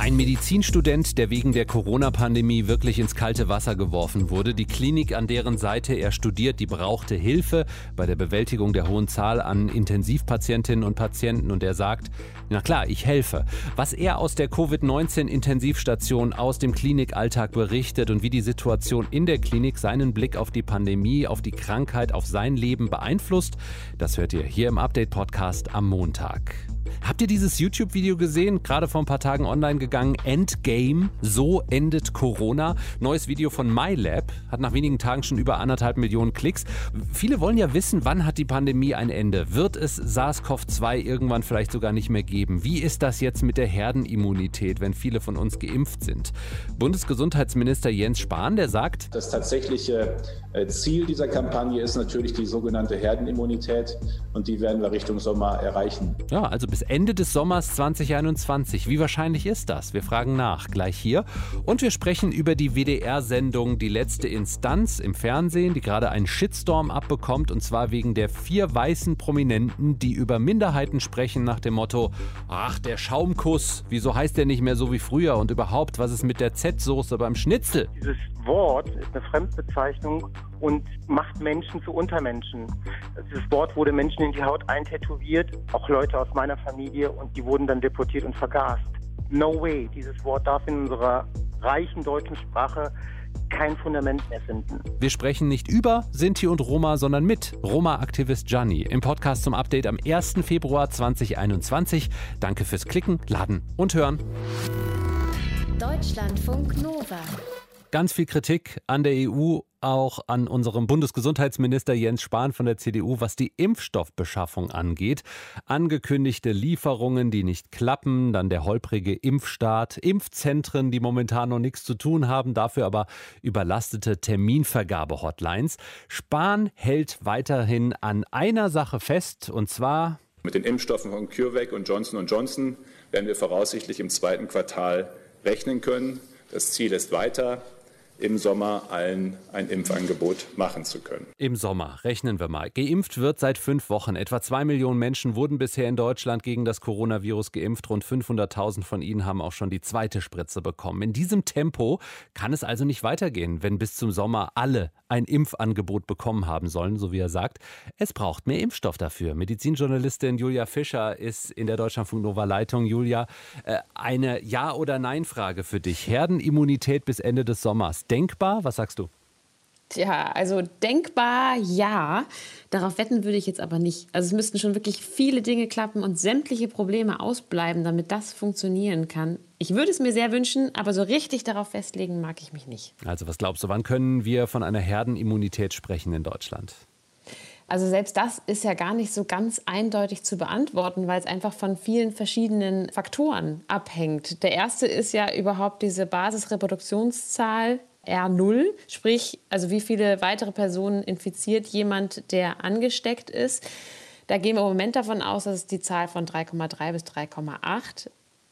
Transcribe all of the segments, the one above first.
Ein Medizinstudent, der wegen der Corona-Pandemie wirklich ins kalte Wasser geworfen wurde. Die Klinik, an deren Seite er studiert, die brauchte Hilfe bei der Bewältigung der hohen Zahl an Intensivpatientinnen und Patienten. Und er sagt, na klar, ich helfe. Was er aus der Covid-19-Intensivstation, aus dem Klinikalltag berichtet und wie die Situation in der Klinik seinen Blick auf die Pandemie, auf die Krankheit, auf sein Leben beeinflusst, das hört ihr hier im Update-Podcast am Montag. Habt ihr dieses YouTube-Video gesehen? Gerade vor ein paar Tagen online gegangen. Endgame. So endet Corona. Neues Video von MyLab. Hat nach wenigen Tagen schon über anderthalb Millionen Klicks. Viele wollen ja wissen, wann hat die Pandemie ein Ende? Wird es SARS-CoV-2 irgendwann vielleicht sogar nicht mehr geben? Wie ist das jetzt mit der Herdenimmunität, wenn viele von uns geimpft sind? Bundesgesundheitsminister Jens Spahn, der sagt, das tatsächliche äh, Ziel dieser Kampagne ist natürlich die sogenannte Herdenimmunität und die werden wir Richtung Sommer erreichen. Ja, also bis Ende des Sommers 2021. Wie wahrscheinlich ist das? Wir fragen nach, gleich hier. Und wir sprechen über die WDR-Sendung Die letzte Instanz im Fernsehen, die gerade einen Shitstorm abbekommt, und zwar wegen der vier weißen Prominenten, die über Minderheiten sprechen nach dem Motto, ach, der Schaumkuss, wieso heißt der nicht mehr so wie früher und überhaupt, was ist mit der Z-Soße beim Schnitzel? Dieses Wort ist eine Fremdbezeichnung und macht Menschen zu Untermenschen. Dieses Wort wurde Menschen in die Haut eintätowiert, auch Leute aus meiner Familie, und die wurden dann deportiert und vergast. No way, dieses Wort darf in unserer reichen deutschen Sprache kein Fundament mehr finden. Wir sprechen nicht über Sinti und Roma, sondern mit Roma-Aktivist Gianni im Podcast zum Update am 1. Februar 2021. Danke fürs Klicken, Laden und Hören. Deutschlandfunk Nova. Ganz viel Kritik an der EU, auch an unserem Bundesgesundheitsminister Jens Spahn von der CDU, was die Impfstoffbeschaffung angeht. Angekündigte Lieferungen, die nicht klappen, dann der holprige Impfstart, Impfzentren, die momentan noch nichts zu tun haben, dafür aber überlastete Terminvergabe-Hotlines. Spahn hält weiterhin an einer Sache fest, und zwar mit den Impfstoffen von CureVac und Johnson Johnson werden wir voraussichtlich im zweiten Quartal rechnen können. Das Ziel ist weiter, im Sommer allen ein Impfangebot machen zu können. Im Sommer, rechnen wir mal. Geimpft wird seit fünf Wochen. Etwa zwei Millionen Menschen wurden bisher in Deutschland gegen das Coronavirus geimpft. Rund 500.000 von ihnen haben auch schon die zweite Spritze bekommen. In diesem Tempo kann es also nicht weitergehen, wenn bis zum Sommer alle ein Impfangebot bekommen haben sollen, so wie er sagt. Es braucht mehr Impfstoff dafür. Medizinjournalistin Julia Fischer ist in der Deutschlandfunk Nova Leitung. Julia, äh, eine Ja- oder Nein-Frage für dich. Herdenimmunität bis Ende des Sommers denkbar? Was sagst du? Tja, also denkbar ja. Darauf wetten würde ich jetzt aber nicht. Also es müssten schon wirklich viele Dinge klappen und sämtliche Probleme ausbleiben, damit das funktionieren kann. Ich würde es mir sehr wünschen, aber so richtig darauf festlegen mag ich mich nicht. Also was glaubst du, wann können wir von einer Herdenimmunität sprechen in Deutschland? Also selbst das ist ja gar nicht so ganz eindeutig zu beantworten, weil es einfach von vielen verschiedenen Faktoren abhängt. Der erste ist ja überhaupt diese Basisreproduktionszahl, R0, sprich, also wie viele weitere Personen infiziert jemand, der angesteckt ist. Da gehen wir im Moment davon aus, dass es die Zahl von 3,3 bis 3,8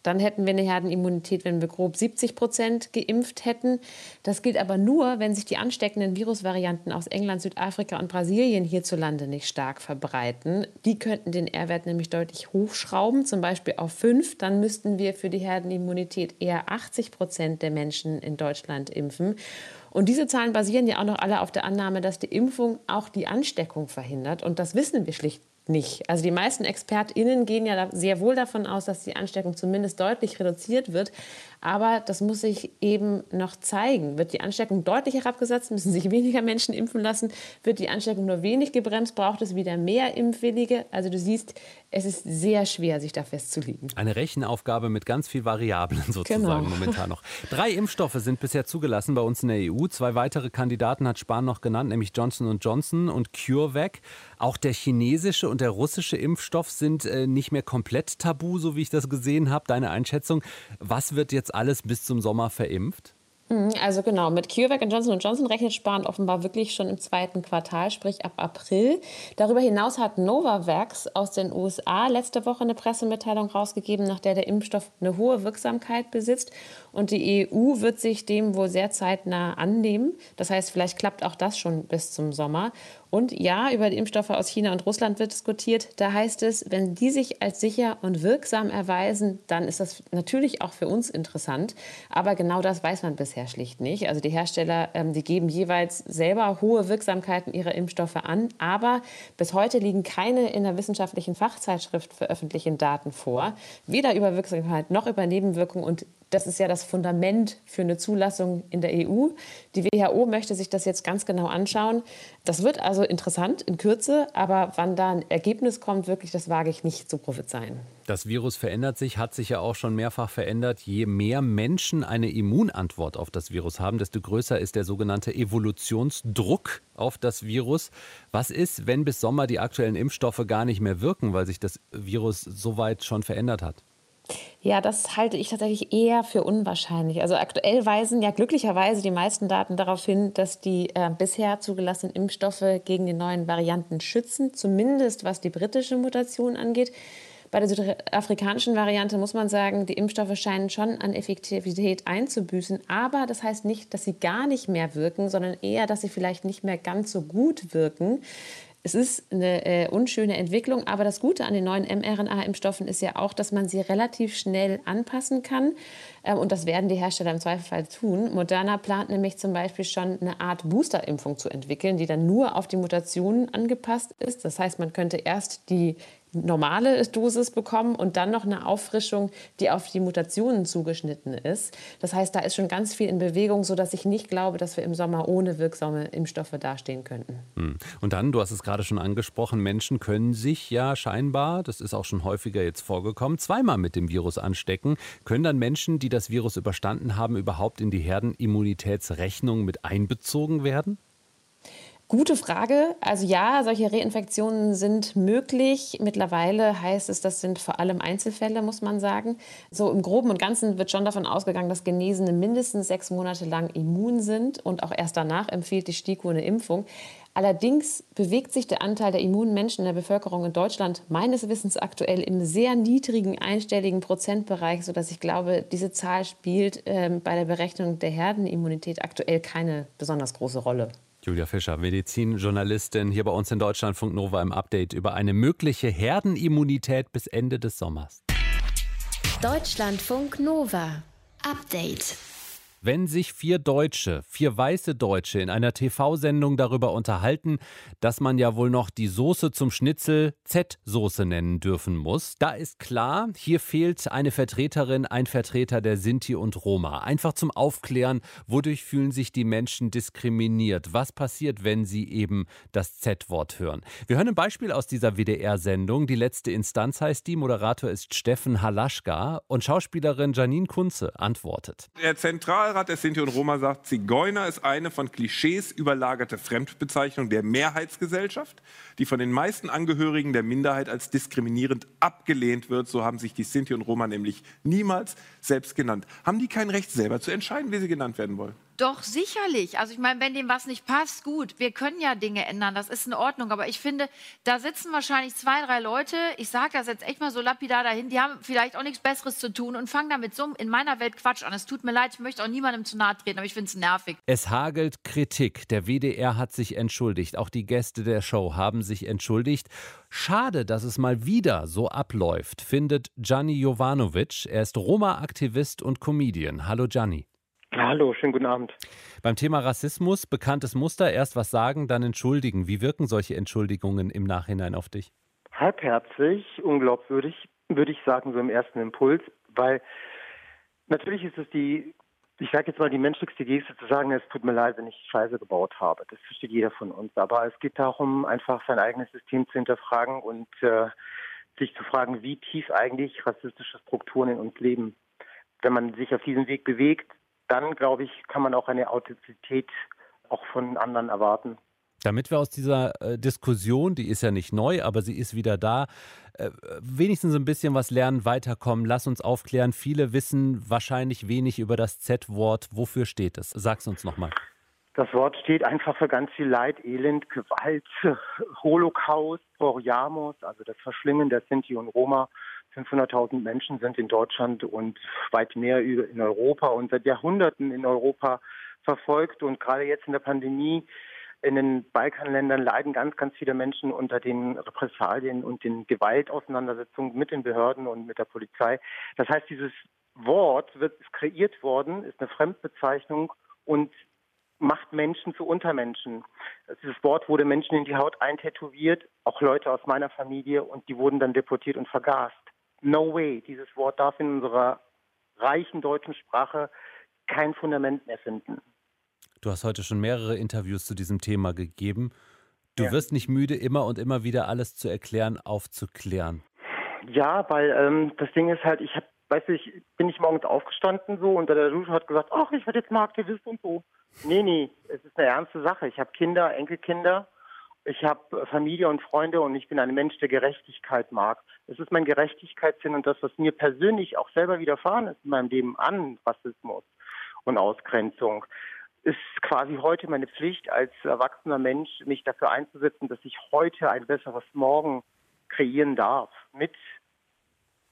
dann hätten wir eine Herdenimmunität, wenn wir grob 70 Prozent geimpft hätten. Das gilt aber nur, wenn sich die ansteckenden Virusvarianten aus England, Südafrika und Brasilien hierzulande nicht stark verbreiten. Die könnten den R-Wert nämlich deutlich hochschrauben, zum Beispiel auf 5. Dann müssten wir für die Herdenimmunität eher 80 Prozent der Menschen in Deutschland impfen. Und diese Zahlen basieren ja auch noch alle auf der Annahme, dass die Impfung auch die Ansteckung verhindert. Und das wissen wir schlicht nicht. Also die meisten ExpertInnen gehen ja sehr wohl davon aus, dass die Ansteckung zumindest deutlich reduziert wird. Aber das muss sich eben noch zeigen. Wird die Ansteckung deutlich herabgesetzt, müssen sich weniger Menschen impfen lassen. Wird die Ansteckung nur wenig gebremst, braucht es wieder mehr Impfwillige. Also du siehst, es ist sehr schwer, sich da festzulegen. Eine Rechenaufgabe mit ganz viel Variablen sozusagen genau. momentan noch. Drei Impfstoffe sind bisher zugelassen bei uns in der EU. Zwei weitere Kandidaten hat Spahn noch genannt, nämlich Johnson Johnson und CureVac. Auch der chinesische und der russische Impfstoff sind äh, nicht mehr komplett tabu, so wie ich das gesehen habe. Deine Einschätzung, was wird jetzt alles bis zum Sommer verimpft? Mhm, also genau, mit CureVac und Johnson Johnson rechnet Spahn offenbar wirklich schon im zweiten Quartal, sprich ab April. Darüber hinaus hat Novavax aus den USA letzte Woche eine Pressemitteilung rausgegeben, nach der der Impfstoff eine hohe Wirksamkeit besitzt und die EU wird sich dem wohl sehr zeitnah annehmen. Das heißt, vielleicht klappt auch das schon bis zum Sommer. Und ja, über die Impfstoffe aus China und Russland wird diskutiert. Da heißt es, wenn die sich als sicher und wirksam erweisen, dann ist das natürlich auch für uns interessant. Aber genau das weiß man bisher schlicht nicht. Also die Hersteller, ähm, die geben jeweils selber hohe Wirksamkeiten ihrer Impfstoffe an. Aber bis heute liegen keine in der wissenschaftlichen Fachzeitschrift veröffentlichten Daten vor. Weder über Wirksamkeit noch über Nebenwirkungen. Und das ist ja das Fundament für eine Zulassung in der EU. Die WHO möchte sich das jetzt ganz genau anschauen. Das wird also interessant in Kürze, aber wann da ein Ergebnis kommt, wirklich, das wage ich nicht zu prophezeien. Das Virus verändert sich, hat sich ja auch schon mehrfach verändert. Je mehr Menschen eine Immunantwort auf das Virus haben, desto größer ist der sogenannte Evolutionsdruck auf das Virus. Was ist, wenn bis Sommer die aktuellen Impfstoffe gar nicht mehr wirken, weil sich das Virus so weit schon verändert hat? Ja, das halte ich tatsächlich eher für unwahrscheinlich. Also aktuell weisen ja glücklicherweise die meisten Daten darauf hin, dass die äh, bisher zugelassenen Impfstoffe gegen die neuen Varianten schützen, zumindest was die britische Mutation angeht. Bei der südafrikanischen Variante muss man sagen, die Impfstoffe scheinen schon an Effektivität einzubüßen. Aber das heißt nicht, dass sie gar nicht mehr wirken, sondern eher, dass sie vielleicht nicht mehr ganz so gut wirken. Es ist eine äh, unschöne Entwicklung, aber das Gute an den neuen mRNA-Impfstoffen ist ja auch, dass man sie relativ schnell anpassen kann. Ähm, und das werden die Hersteller im Zweifelsfall tun. Moderna plant nämlich zum Beispiel schon eine Art Boosterimpfung zu entwickeln, die dann nur auf die Mutationen angepasst ist. Das heißt, man könnte erst die normale Dosis bekommen und dann noch eine Auffrischung, die auf die Mutationen zugeschnitten ist. Das heißt, da ist schon ganz viel in Bewegung, sodass ich nicht glaube, dass wir im Sommer ohne wirksame Impfstoffe dastehen könnten. Hm. Und dann, du hast es gerade schon angesprochen, Menschen können sich ja scheinbar, das ist auch schon häufiger jetzt vorgekommen, zweimal mit dem Virus anstecken. Können dann Menschen, die das Virus überstanden haben, überhaupt in die Herdenimmunitätsrechnung mit einbezogen werden? Gute Frage. Also ja, solche Reinfektionen sind möglich. Mittlerweile heißt es, das sind vor allem Einzelfälle, muss man sagen. So im Groben und Ganzen wird schon davon ausgegangen, dass Genesene mindestens sechs Monate lang immun sind und auch erst danach empfiehlt die STIKO eine Impfung. Allerdings bewegt sich der Anteil der immunen Menschen in der Bevölkerung in Deutschland meines Wissens aktuell im sehr niedrigen einstelligen Prozentbereich, sodass ich glaube, diese Zahl spielt äh, bei der Berechnung der Herdenimmunität aktuell keine besonders große Rolle. Julia Fischer, Medizinjournalistin hier bei uns in Deutschlandfunk Nova im Update über eine mögliche Herdenimmunität bis Ende des Sommers. Deutschlandfunk Nova. Update. Wenn sich vier Deutsche, vier weiße Deutsche in einer TV-Sendung darüber unterhalten, dass man ja wohl noch die Soße zum Schnitzel Z-Soße nennen dürfen muss, da ist klar, hier fehlt eine Vertreterin, ein Vertreter der Sinti und Roma. Einfach zum Aufklären, wodurch fühlen sich die Menschen diskriminiert? Was passiert, wenn sie eben das Z-Wort hören? Wir hören ein Beispiel aus dieser WDR-Sendung. Die letzte Instanz heißt die. Moderator ist Steffen Halaschka und Schauspielerin Janine Kunze antwortet. Der Zentral Zentralrat der Sinti und Roma sagt, Zigeuner ist eine von Klischees überlagerte Fremdbezeichnung der Mehrheitsgesellschaft, die von den meisten Angehörigen der Minderheit als diskriminierend abgelehnt wird. So haben sich die Sinti und Roma nämlich niemals selbst genannt. Haben die kein Recht selber zu entscheiden, wie sie genannt werden wollen? Doch, sicherlich. Also ich meine, wenn dem was nicht passt, gut, wir können ja Dinge ändern, das ist in Ordnung. Aber ich finde, da sitzen wahrscheinlich zwei, drei Leute, ich sage das jetzt echt mal so lapidar dahin, die haben vielleicht auch nichts Besseres zu tun und fangen damit so in meiner Welt Quatsch an. Es tut mir leid, ich möchte auch niemandem zu nahe treten, aber ich finde es nervig. Es hagelt Kritik. Der WDR hat sich entschuldigt. Auch die Gäste der Show haben sich entschuldigt. Schade, dass es mal wieder so abläuft, findet Gianni Jovanovic. Er ist Roma-Aktivist und Comedian. Hallo Gianni. Hallo, schönen guten Abend. Beim Thema Rassismus, bekanntes Muster, erst was sagen, dann entschuldigen. Wie wirken solche Entschuldigungen im Nachhinein auf dich? Halbherzig, unglaubwürdig, würde ich sagen, so im ersten Impuls, weil natürlich ist es die, ich sage jetzt mal, die menschlichste Geste zu sagen, es tut mir leid, wenn ich Scheiße gebaut habe. Das versteht jeder von uns. Aber es geht darum, einfach sein eigenes System zu hinterfragen und äh, sich zu fragen, wie tief eigentlich rassistische Strukturen in uns leben. Wenn man sich auf diesem Weg bewegt, dann, glaube ich, kann man auch eine Authentizität auch von anderen erwarten. Damit wir aus dieser äh, Diskussion, die ist ja nicht neu, aber sie ist wieder da, äh, wenigstens ein bisschen was lernen, weiterkommen. Lass uns aufklären. Viele wissen wahrscheinlich wenig über das Z-Wort. Wofür steht es? Sag's uns nochmal. Das Wort steht einfach für ganz viel Leid, Elend, Gewalt, Holocaust, Porjamos, also das Verschlingen der Sinti und Roma, 500.000 Menschen sind in Deutschland und weit mehr in Europa und seit Jahrhunderten in Europa verfolgt. Und gerade jetzt in der Pandemie in den Balkanländern leiden ganz, ganz viele Menschen unter den Repressalien und den Gewaltauseinandersetzungen mit den Behörden und mit der Polizei. Das heißt, dieses Wort wird kreiert worden, ist eine Fremdbezeichnung und macht Menschen zu Untermenschen. Dieses Wort wurde Menschen in die Haut eintätowiert, auch Leute aus meiner Familie, und die wurden dann deportiert und vergast. No way. Dieses Wort darf in unserer reichen deutschen Sprache kein Fundament mehr finden. Du hast heute schon mehrere Interviews zu diesem Thema gegeben. Du ja. wirst nicht müde, immer und immer wieder alles zu erklären, aufzuklären. Ja, weil ähm, das Ding ist halt, ich habe, weißt du, ich bin nicht morgens aufgestanden so und der Dusche hat gesagt, ach, ich werde jetzt Marktivist und so. Nee, nee, es ist eine ernste Sache. Ich habe Kinder, Enkelkinder, ich habe Familie und Freunde und ich bin ein Mensch, der Gerechtigkeit mag. Es ist mein Gerechtigkeitssinn und das, was mir persönlich auch selber widerfahren ist in meinem Leben an Rassismus und Ausgrenzung ist quasi heute meine Pflicht als erwachsener Mensch, mich dafür einzusetzen, dass ich heute ein besseres Morgen kreieren darf mit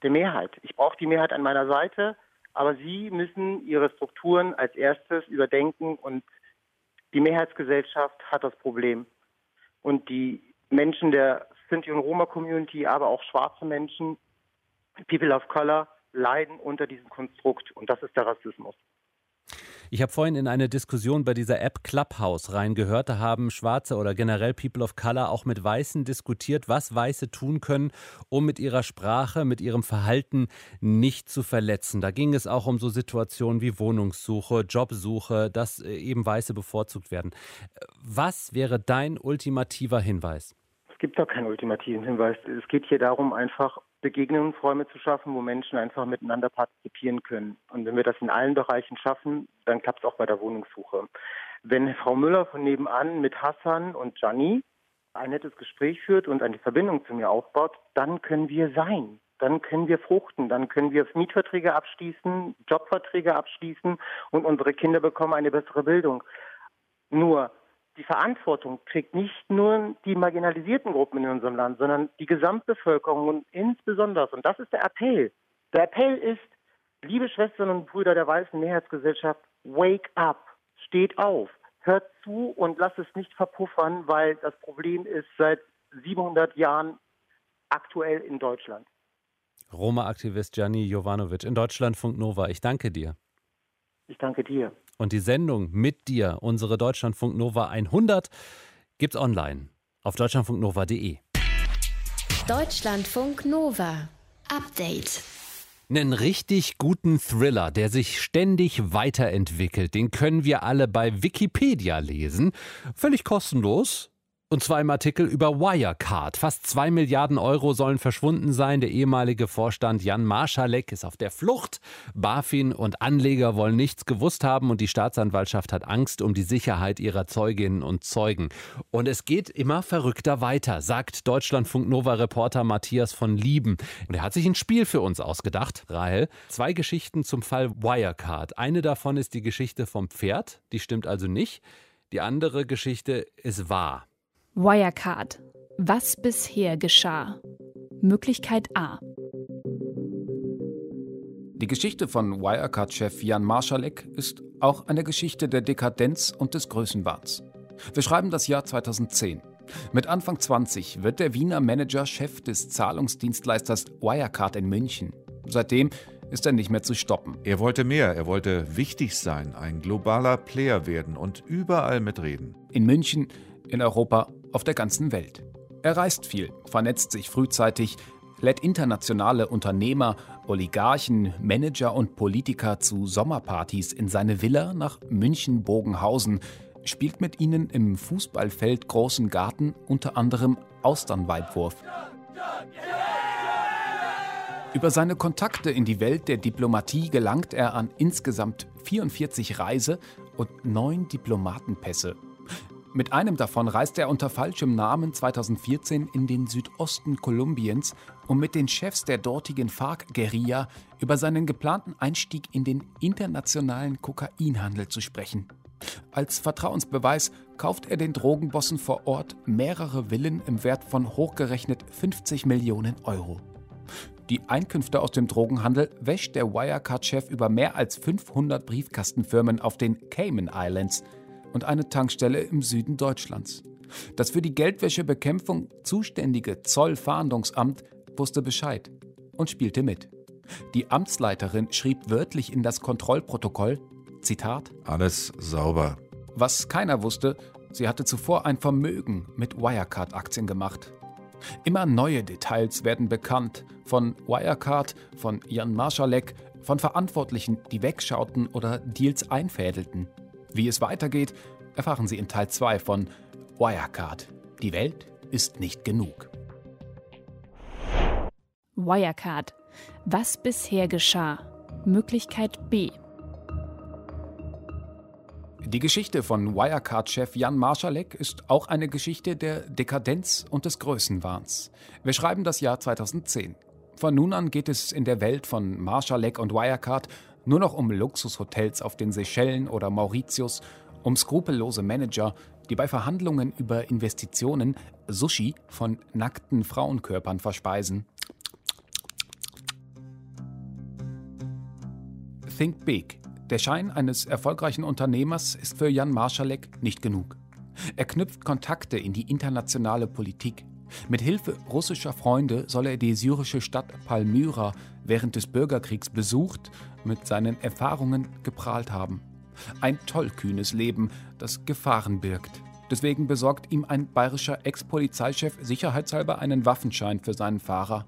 der Mehrheit. Ich brauche die Mehrheit an meiner Seite, aber Sie müssen Ihre Strukturen als erstes überdenken und die Mehrheitsgesellschaft hat das Problem. Und die Menschen der Sinti- und Roma-Community, aber auch schwarze Menschen, People of Color, leiden unter diesem Konstrukt. Und das ist der Rassismus. Ich habe vorhin in eine Diskussion bei dieser App Clubhouse reingehört. Da haben Schwarze oder generell People of Color auch mit Weißen diskutiert, was Weiße tun können, um mit ihrer Sprache, mit ihrem Verhalten nicht zu verletzen. Da ging es auch um so Situationen wie Wohnungssuche, Jobsuche, dass äh, eben Weiße bevorzugt werden. Was wäre dein ultimativer Hinweis? Es gibt da keinen ultimativen Hinweis. Es geht hier darum, einfach Begegnungsräume zu schaffen, wo Menschen einfach miteinander partizipieren können. Und wenn wir das in allen Bereichen schaffen, dann klappt es auch bei der Wohnungssuche. Wenn Frau Müller von nebenan mit Hassan und Gianni ein nettes Gespräch führt und eine Verbindung zu mir aufbaut, dann können wir sein. Dann können wir fruchten, dann können wir Mietverträge abschließen, Jobverträge abschließen und unsere Kinder bekommen eine bessere Bildung. Nur die Verantwortung trägt nicht nur die marginalisierten Gruppen in unserem Land, sondern die Gesamtbevölkerung und insbesondere, und das ist der Appell. Der Appell ist, liebe Schwestern und Brüder der weißen Mehrheitsgesellschaft, wake up, steht auf, hört zu und lasst es nicht verpuffern, weil das Problem ist seit 700 Jahren aktuell in Deutschland. Roma-Aktivist Gianni Jovanovic in Deutschlandfunk Nova. Ich danke dir. Ich danke dir. Und die Sendung mit dir, unsere Deutschlandfunk Nova 100, gibt's online auf deutschlandfunknova.de. Deutschlandfunk Nova. Update. Einen richtig guten Thriller, der sich ständig weiterentwickelt, den können wir alle bei Wikipedia lesen. Völlig kostenlos und zwar im Artikel über Wirecard. Fast zwei Milliarden Euro sollen verschwunden sein. Der ehemalige Vorstand Jan Marschalek ist auf der Flucht. BaFin und Anleger wollen nichts gewusst haben und die Staatsanwaltschaft hat Angst um die Sicherheit ihrer Zeuginnen und Zeugen. Und es geht immer verrückter weiter, sagt Deutschlandfunk Nova Reporter Matthias von Lieben. Und er hat sich ein Spiel für uns ausgedacht, Rahel. Zwei Geschichten zum Fall Wirecard. Eine davon ist die Geschichte vom Pferd, die stimmt also nicht. Die andere Geschichte ist wahr. Wirecard. Was bisher geschah? Möglichkeit A. Die Geschichte von Wirecard-Chef Jan Marschalek ist auch eine Geschichte der Dekadenz und des Größenwahns. Wir schreiben das Jahr 2010. Mit Anfang 20 wird der Wiener Manager Chef des Zahlungsdienstleisters Wirecard in München. Seitdem ist er nicht mehr zu stoppen. Er wollte mehr, er wollte wichtig sein, ein globaler Player werden und überall mitreden. In München, in Europa auf der ganzen Welt. Er reist viel, vernetzt sich frühzeitig, lädt internationale Unternehmer, Oligarchen, Manager und Politiker zu Sommerpartys in seine Villa nach München-Bogenhausen, spielt mit ihnen im Fußballfeld Großen Garten unter anderem Austernweitwurf. Über seine Kontakte in die Welt der Diplomatie gelangt er an insgesamt 44 Reise- und neun Diplomatenpässe mit einem davon reiste er unter falschem Namen 2014 in den Südosten Kolumbiens, um mit den Chefs der dortigen FARC-Guerilla über seinen geplanten Einstieg in den internationalen Kokainhandel zu sprechen. Als Vertrauensbeweis kauft er den Drogenbossen vor Ort mehrere Villen im Wert von hochgerechnet 50 Millionen Euro. Die Einkünfte aus dem Drogenhandel wäscht der Wirecard-Chef über mehr als 500 Briefkastenfirmen auf den Cayman Islands und eine Tankstelle im Süden Deutschlands. Das für die Geldwäschebekämpfung zuständige Zollfahndungsamt wusste Bescheid und spielte mit. Die Amtsleiterin schrieb wörtlich in das Kontrollprotokoll, Zitat, Alles sauber. Was keiner wusste, sie hatte zuvor ein Vermögen mit Wirecard-Aktien gemacht. Immer neue Details werden bekannt, von Wirecard, von Jan Marschalek, von Verantwortlichen, die wegschauten oder Deals einfädelten. Wie es weitergeht, erfahren Sie in Teil 2 von Wirecard. Die Welt ist nicht genug. Wirecard. Was bisher geschah? Möglichkeit B. Die Geschichte von Wirecard-Chef Jan Marschalek ist auch eine Geschichte der Dekadenz und des Größenwahns. Wir schreiben das Jahr 2010. Von nun an geht es in der Welt von Marschalek und Wirecard nur noch um Luxushotels auf den Seychellen oder Mauritius, um skrupellose Manager, die bei Verhandlungen über Investitionen Sushi von nackten Frauenkörpern verspeisen. Think Big. Der Schein eines erfolgreichen Unternehmers ist für Jan Marschalek nicht genug. Er knüpft Kontakte in die internationale Politik. Mit Hilfe russischer Freunde soll er die syrische Stadt Palmyra während des Bürgerkriegs besucht, mit seinen Erfahrungen geprahlt haben. Ein tollkühnes Leben, das Gefahren birgt. Deswegen besorgt ihm ein bayerischer Ex-Polizeichef sicherheitshalber einen Waffenschein für seinen Fahrer.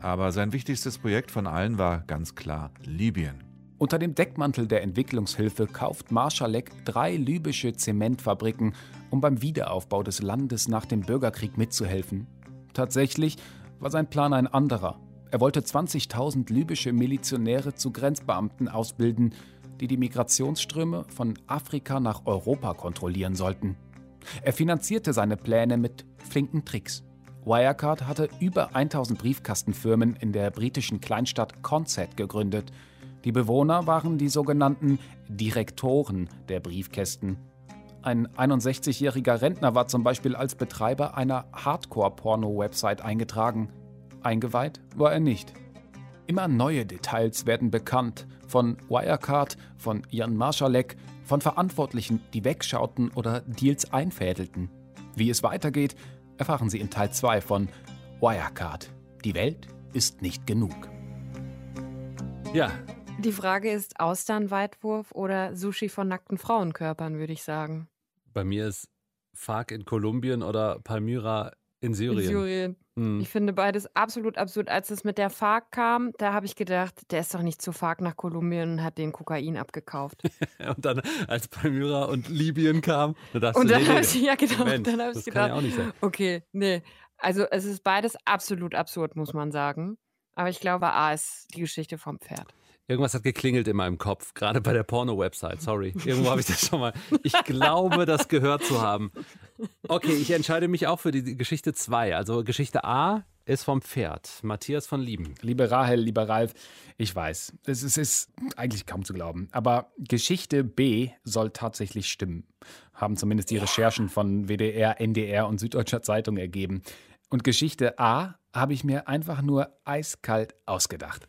Aber sein wichtigstes Projekt von allen war ganz klar Libyen. Unter dem Deckmantel der Entwicklungshilfe kauft Marschalek drei libysche Zementfabriken, um beim Wiederaufbau des Landes nach dem Bürgerkrieg mitzuhelfen. Tatsächlich war sein Plan ein anderer. Er wollte 20.000 libysche Milizionäre zu Grenzbeamten ausbilden, die die Migrationsströme von Afrika nach Europa kontrollieren sollten. Er finanzierte seine Pläne mit flinken Tricks. Wirecard hatte über 1000 Briefkastenfirmen in der britischen Kleinstadt Consett gegründet. Die Bewohner waren die sogenannten Direktoren der Briefkästen. Ein 61-jähriger Rentner war zum Beispiel als Betreiber einer Hardcore-Porno-Website eingetragen. Eingeweiht war er nicht. Immer neue Details werden bekannt, von Wirecard, von Jan Marschalek, von Verantwortlichen, die wegschauten oder Deals einfädelten. Wie es weitergeht, erfahren Sie in Teil 2 von Wirecard. Die Welt ist nicht genug. Ja. Die Frage ist Austernweitwurf oder Sushi von nackten Frauenkörpern, würde ich sagen. Bei mir ist FARC in Kolumbien oder Palmyra in Syrien. In Syrien. Hm. Ich finde beides absolut absurd. Als es mit der FARC kam, da habe ich gedacht, der ist doch nicht zu FARC nach Kolumbien und hat den Kokain abgekauft. und dann, als Palmyra und Libyen kam, da dachte und dann nee, habe ich, ja genau, Moment, dann habe ich gedacht, ja auch nicht sein. okay, nee. Also es ist beides absolut absurd, muss man sagen. Aber ich glaube, A ist die Geschichte vom Pferd. Irgendwas hat geklingelt in meinem Kopf, gerade bei der Porno-Website. Sorry, irgendwo habe ich das schon mal. Ich glaube, das gehört zu haben. Okay, ich entscheide mich auch für die Geschichte 2. Also Geschichte A ist vom Pferd. Matthias von Lieben. Liebe Rahel, lieber Ralf, ich weiß, es ist, ist eigentlich kaum zu glauben, aber Geschichte B soll tatsächlich stimmen. Haben zumindest die Recherchen von WDR, NDR und Süddeutscher Zeitung ergeben. Und Geschichte A habe ich mir einfach nur eiskalt ausgedacht.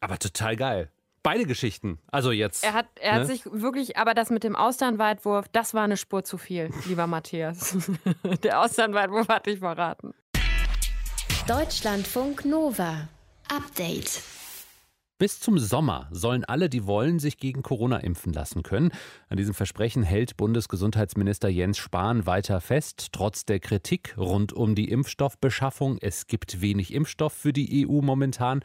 Aber total geil. Beide Geschichten. Also jetzt. Er hat, er hat ne? sich wirklich, aber das mit dem Austernweitwurf, das war eine Spur zu viel, lieber Matthias. Der Austernweitwurf hat dich verraten. Deutschlandfunk Nova. Update. Bis zum Sommer sollen alle, die wollen, sich gegen Corona impfen lassen können. An diesem Versprechen hält Bundesgesundheitsminister Jens Spahn weiter fest, trotz der Kritik rund um die Impfstoffbeschaffung. Es gibt wenig Impfstoff für die EU momentan.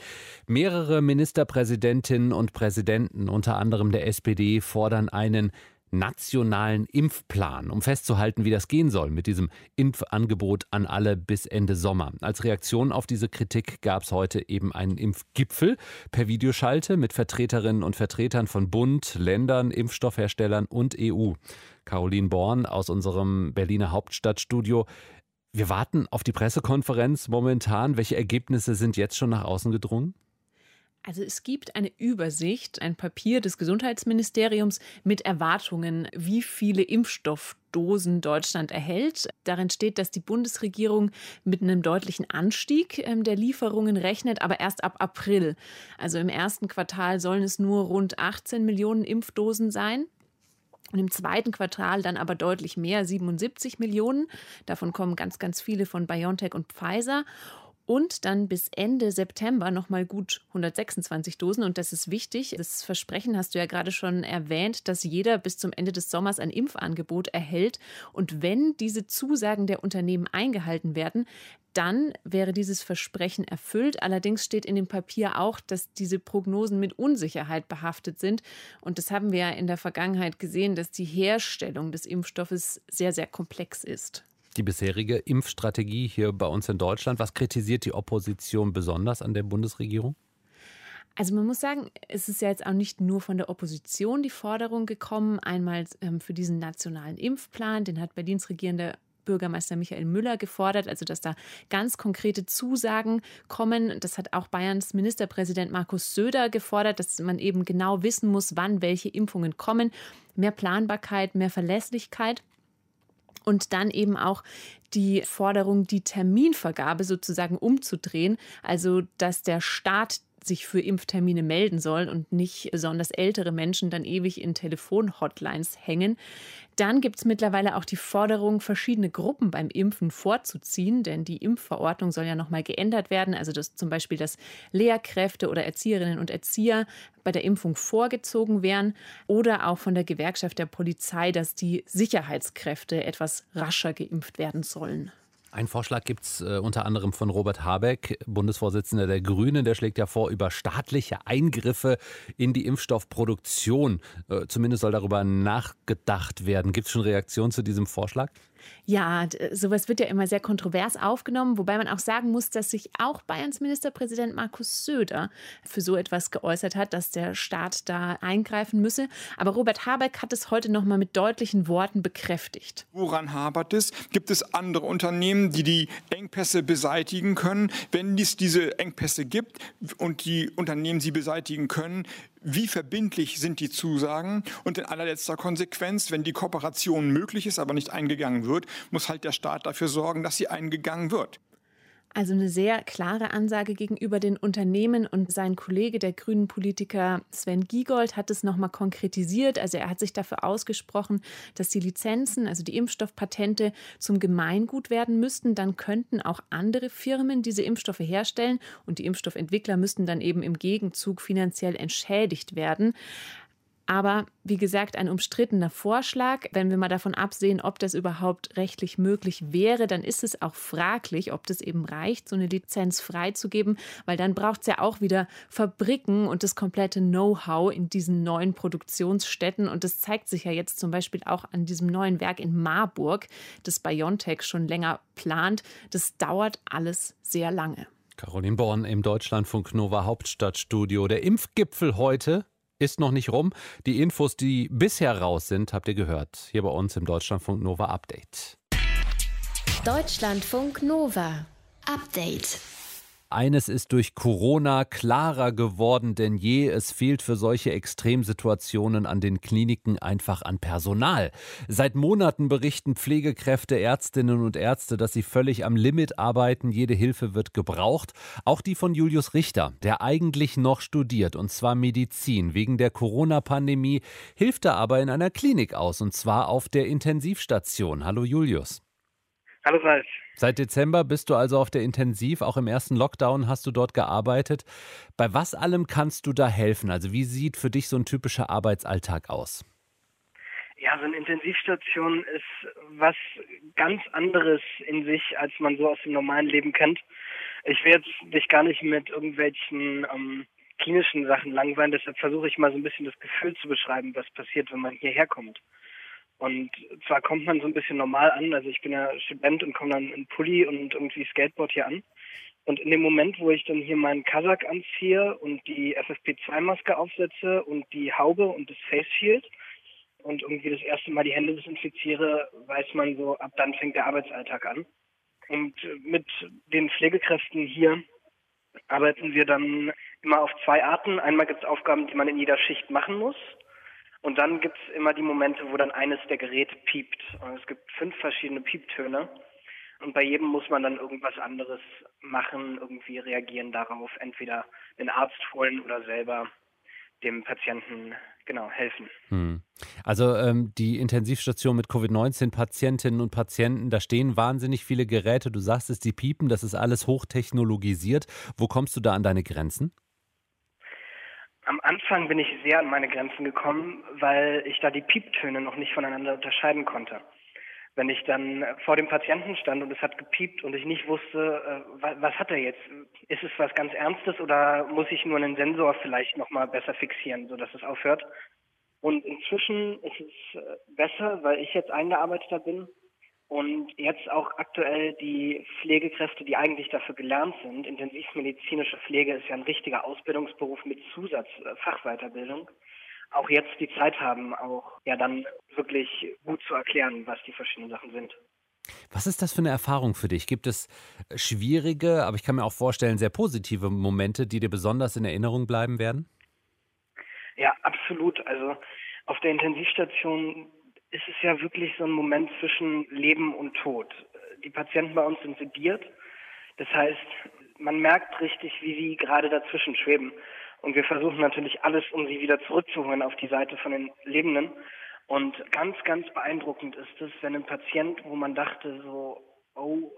Mehrere Ministerpräsidentinnen und Präsidenten, unter anderem der SPD, fordern einen nationalen Impfplan, um festzuhalten, wie das gehen soll mit diesem Impfangebot an alle bis Ende Sommer. Als Reaktion auf diese Kritik gab es heute eben einen Impfgipfel per Videoschalte mit Vertreterinnen und Vertretern von Bund, Ländern, Impfstoffherstellern und EU. Caroline Born aus unserem Berliner Hauptstadtstudio. Wir warten auf die Pressekonferenz momentan. Welche Ergebnisse sind jetzt schon nach außen gedrungen? Also es gibt eine Übersicht, ein Papier des Gesundheitsministeriums mit Erwartungen, wie viele Impfstoffdosen Deutschland erhält. Darin steht, dass die Bundesregierung mit einem deutlichen Anstieg ähm, der Lieferungen rechnet, aber erst ab April. Also im ersten Quartal sollen es nur rund 18 Millionen Impfdosen sein. Und im zweiten Quartal dann aber deutlich mehr, 77 Millionen. Davon kommen ganz, ganz viele von BioNTech und Pfizer und dann bis Ende September nochmal gut 126 Dosen. Und das ist wichtig. Das Versprechen hast du ja gerade schon erwähnt, dass jeder bis zum Ende des Sommers ein Impfangebot erhält. Und wenn diese Zusagen der Unternehmen eingehalten werden, dann wäre dieses Versprechen erfüllt. Allerdings steht in dem Papier auch, dass diese Prognosen mit Unsicherheit behaftet sind. Und das haben wir ja in der Vergangenheit gesehen, dass die Herstellung des Impfstoffes sehr, sehr komplex ist die bisherige Impfstrategie hier bei uns in Deutschland. Was kritisiert die Opposition besonders an der Bundesregierung? Also man muss sagen, es ist ja jetzt auch nicht nur von der Opposition die Forderung gekommen, einmal ähm, für diesen nationalen Impfplan, den hat Berlins regierender Bürgermeister Michael Müller gefordert, also dass da ganz konkrete Zusagen kommen. Das hat auch Bayerns Ministerpräsident Markus Söder gefordert, dass man eben genau wissen muss, wann welche Impfungen kommen. Mehr Planbarkeit, mehr Verlässlichkeit und dann eben auch die Forderung, die Terminvergabe sozusagen umzudrehen, also dass der Staat sich für Impftermine melden soll und nicht besonders ältere Menschen dann ewig in Telefonhotlines hängen. Dann gibt es mittlerweile auch die Forderung, verschiedene Gruppen beim Impfen vorzuziehen, denn die Impfverordnung soll ja nochmal geändert werden. Also dass zum Beispiel, dass Lehrkräfte oder Erzieherinnen und Erzieher bei der Impfung vorgezogen wären oder auch von der Gewerkschaft der Polizei, dass die Sicherheitskräfte etwas rascher geimpft werden sollen. Ein Vorschlag gibt es äh, unter anderem von Robert Habeck, Bundesvorsitzender der Grünen. Der schlägt ja vor, über staatliche Eingriffe in die Impfstoffproduktion, äh, zumindest soll darüber nachgedacht werden. Gibt es schon Reaktionen zu diesem Vorschlag? Ja, sowas wird ja immer sehr kontrovers aufgenommen, wobei man auch sagen muss, dass sich auch Bayerns Ministerpräsident Markus Söder für so etwas geäußert hat, dass der Staat da eingreifen müsse. Aber Robert Habeck hat es heute noch mal mit deutlichen Worten bekräftigt. Woran hapert es? Gibt es andere Unternehmen, die die Engpässe beseitigen können? Wenn es diese Engpässe gibt und die Unternehmen sie beseitigen können, wie verbindlich sind die Zusagen und in allerletzter Konsequenz, wenn die Kooperation möglich ist, aber nicht eingegangen wird, muss halt der Staat dafür sorgen, dass sie eingegangen wird. Also eine sehr klare Ansage gegenüber den Unternehmen und sein Kollege, der grünen Politiker Sven Giegold, hat es nochmal konkretisiert. Also er hat sich dafür ausgesprochen, dass die Lizenzen, also die Impfstoffpatente zum Gemeingut werden müssten. Dann könnten auch andere Firmen diese Impfstoffe herstellen und die Impfstoffentwickler müssten dann eben im Gegenzug finanziell entschädigt werden. Aber wie gesagt, ein umstrittener Vorschlag. Wenn wir mal davon absehen, ob das überhaupt rechtlich möglich wäre, dann ist es auch fraglich, ob das eben reicht, so eine Lizenz freizugeben, weil dann braucht es ja auch wieder Fabriken und das komplette Know-how in diesen neuen Produktionsstätten. Und das zeigt sich ja jetzt zum Beispiel auch an diesem neuen Werk in Marburg, das BioNTech schon länger plant. Das dauert alles sehr lange. Caroline Born im Deutschlandfunk Nova Hauptstadtstudio. Der Impfgipfel heute ist noch nicht rum. Die Infos, die bisher raus sind, habt ihr gehört. Hier bei uns im Deutschlandfunk Nova Update. Deutschlandfunk Nova Update. Eines ist durch Corona klarer geworden denn je. Es fehlt für solche Extremsituationen an den Kliniken einfach an Personal. Seit Monaten berichten Pflegekräfte, Ärztinnen und Ärzte, dass sie völlig am Limit arbeiten. Jede Hilfe wird gebraucht. Auch die von Julius Richter, der eigentlich noch studiert, und zwar Medizin. Wegen der Corona-Pandemie hilft er aber in einer Klinik aus, und zwar auf der Intensivstation. Hallo Julius. Hallo Ralf. Seit Dezember bist du also auf der Intensiv. Auch im ersten Lockdown hast du dort gearbeitet. Bei was allem kannst du da helfen? Also wie sieht für dich so ein typischer Arbeitsalltag aus? Ja, so eine Intensivstation ist was ganz anderes in sich, als man so aus dem normalen Leben kennt. Ich will jetzt dich gar nicht mit irgendwelchen ähm, klinischen Sachen langweilen, deshalb versuche ich mal so ein bisschen das Gefühl zu beschreiben, was passiert, wenn man hierher kommt. Und zwar kommt man so ein bisschen normal an, also ich bin ja Student und komme dann in Pulli und irgendwie Skateboard hier an. Und in dem Moment, wo ich dann hier meinen Kazak anziehe und die FFP2-Maske aufsetze und die Haube und das Face Shield und irgendwie das erste Mal die Hände desinfiziere, weiß man so, ab dann fängt der Arbeitsalltag an. Und mit den Pflegekräften hier arbeiten wir dann immer auf zwei Arten. Einmal gibt es Aufgaben, die man in jeder Schicht machen muss. Und dann gibt es immer die Momente, wo dann eines der Geräte piept. Und es gibt fünf verschiedene Pieptöne. Und bei jedem muss man dann irgendwas anderes machen, irgendwie reagieren darauf, entweder den Arzt holen oder selber dem Patienten genau helfen. Hm. Also ähm, die Intensivstation mit Covid-19-Patientinnen und Patienten, da stehen wahnsinnig viele Geräte. Du sagst es, die piepen, das ist alles hochtechnologisiert. Wo kommst du da an deine Grenzen? Am Anfang bin ich sehr an meine Grenzen gekommen, weil ich da die Pieptöne noch nicht voneinander unterscheiden konnte. Wenn ich dann vor dem Patienten stand und es hat gepiept und ich nicht wusste, äh, was hat er jetzt? Ist es was ganz Ernstes oder muss ich nur einen Sensor vielleicht nochmal besser fixieren, sodass es aufhört? Und inzwischen ist es äh, besser, weil ich jetzt eingearbeiteter bin und jetzt auch aktuell die Pflegekräfte, die eigentlich dafür gelernt sind, intensivmedizinische Pflege ist ja ein richtiger Ausbildungsberuf mit Zusatzfachweiterbildung, auch jetzt die Zeit haben, auch ja dann wirklich gut zu erklären, was die verschiedenen Sachen sind. Was ist das für eine Erfahrung für dich? Gibt es schwierige, aber ich kann mir auch vorstellen, sehr positive Momente, die dir besonders in Erinnerung bleiben werden? Ja, absolut. Also auf der Intensivstation ist es ja wirklich so ein Moment zwischen Leben und Tod. Die Patienten bei uns sind sediert. Das heißt, man merkt richtig, wie sie gerade dazwischen schweben. Und wir versuchen natürlich alles, um sie wieder zurückzuholen auf die Seite von den Lebenden. Und ganz, ganz beeindruckend ist es, wenn ein Patient, wo man dachte so, oh,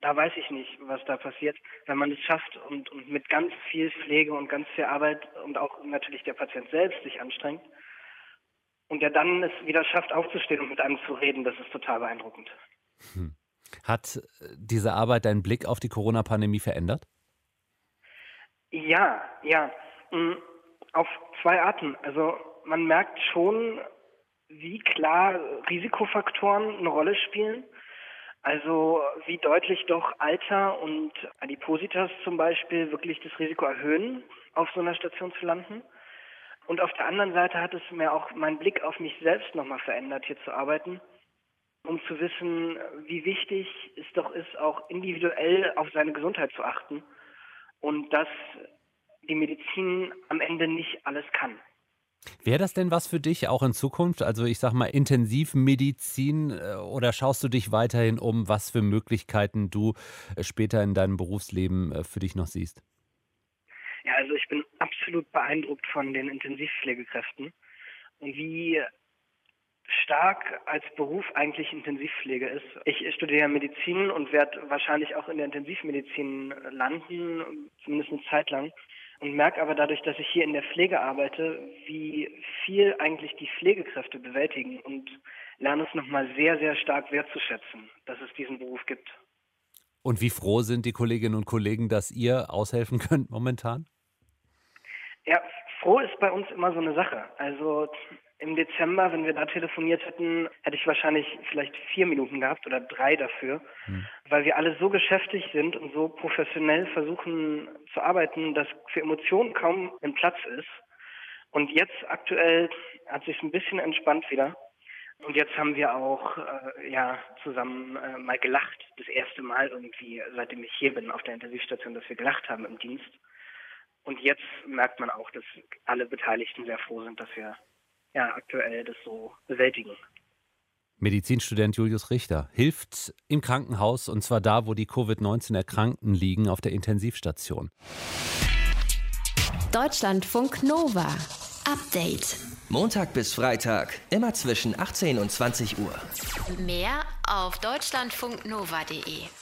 da weiß ich nicht, was da passiert, wenn man es schafft und, und mit ganz viel Pflege und ganz viel Arbeit und auch natürlich der Patient selbst sich anstrengt, und der dann es wieder schafft, aufzustehen und mit einem zu reden, das ist total beeindruckend. Hm. Hat äh, diese Arbeit deinen Blick auf die Corona-Pandemie verändert? Ja, ja. Hm, auf zwei Arten. Also man merkt schon, wie klar Risikofaktoren eine Rolle spielen. Also wie deutlich doch Alter und Adipositas zum Beispiel wirklich das Risiko erhöhen, auf so einer Station zu landen. Und auf der anderen Seite hat es mir auch meinen Blick auf mich selbst nochmal verändert, hier zu arbeiten, um zu wissen, wie wichtig es doch ist, auch individuell auf seine Gesundheit zu achten und dass die Medizin am Ende nicht alles kann. Wäre das denn was für dich auch in Zukunft? Also ich sag mal Intensivmedizin äh, oder schaust du dich weiterhin um, was für Möglichkeiten du äh, später in deinem Berufsleben äh, für dich noch siehst? Ja, also ich bin absolut beeindruckt von den Intensivpflegekräften und wie stark als Beruf eigentlich Intensivpflege ist. Ich studiere Medizin und werde wahrscheinlich auch in der Intensivmedizin landen, zumindest eine Zeit lang. Und merke aber dadurch, dass ich hier in der Pflege arbeite, wie viel eigentlich die Pflegekräfte bewältigen und lerne es nochmal sehr, sehr stark wertzuschätzen, dass es diesen Beruf gibt. Und wie froh sind die Kolleginnen und Kollegen, dass ihr aushelfen könnt momentan? Ja, froh ist bei uns immer so eine Sache. Also im Dezember, wenn wir da telefoniert hätten, hätte ich wahrscheinlich vielleicht vier Minuten gehabt oder drei dafür, hm. weil wir alle so geschäftig sind und so professionell versuchen zu arbeiten, dass für Emotionen kaum ein Platz ist. Und jetzt aktuell hat sich ein bisschen entspannt wieder. Und jetzt haben wir auch äh, ja zusammen äh, mal gelacht. Das erste Mal irgendwie, seitdem ich hier bin auf der Intensivstation, dass wir gelacht haben im Dienst. Und jetzt merkt man auch, dass alle Beteiligten sehr froh sind, dass wir ja aktuell das so bewältigen. Medizinstudent Julius Richter hilft im Krankenhaus und zwar da, wo die Covid-19-Erkrankten liegen, auf der Intensivstation. Deutschlandfunk Nova. Update. Montag bis Freitag, immer zwischen 18 und 20 Uhr. Mehr auf deutschlandfunknova.de.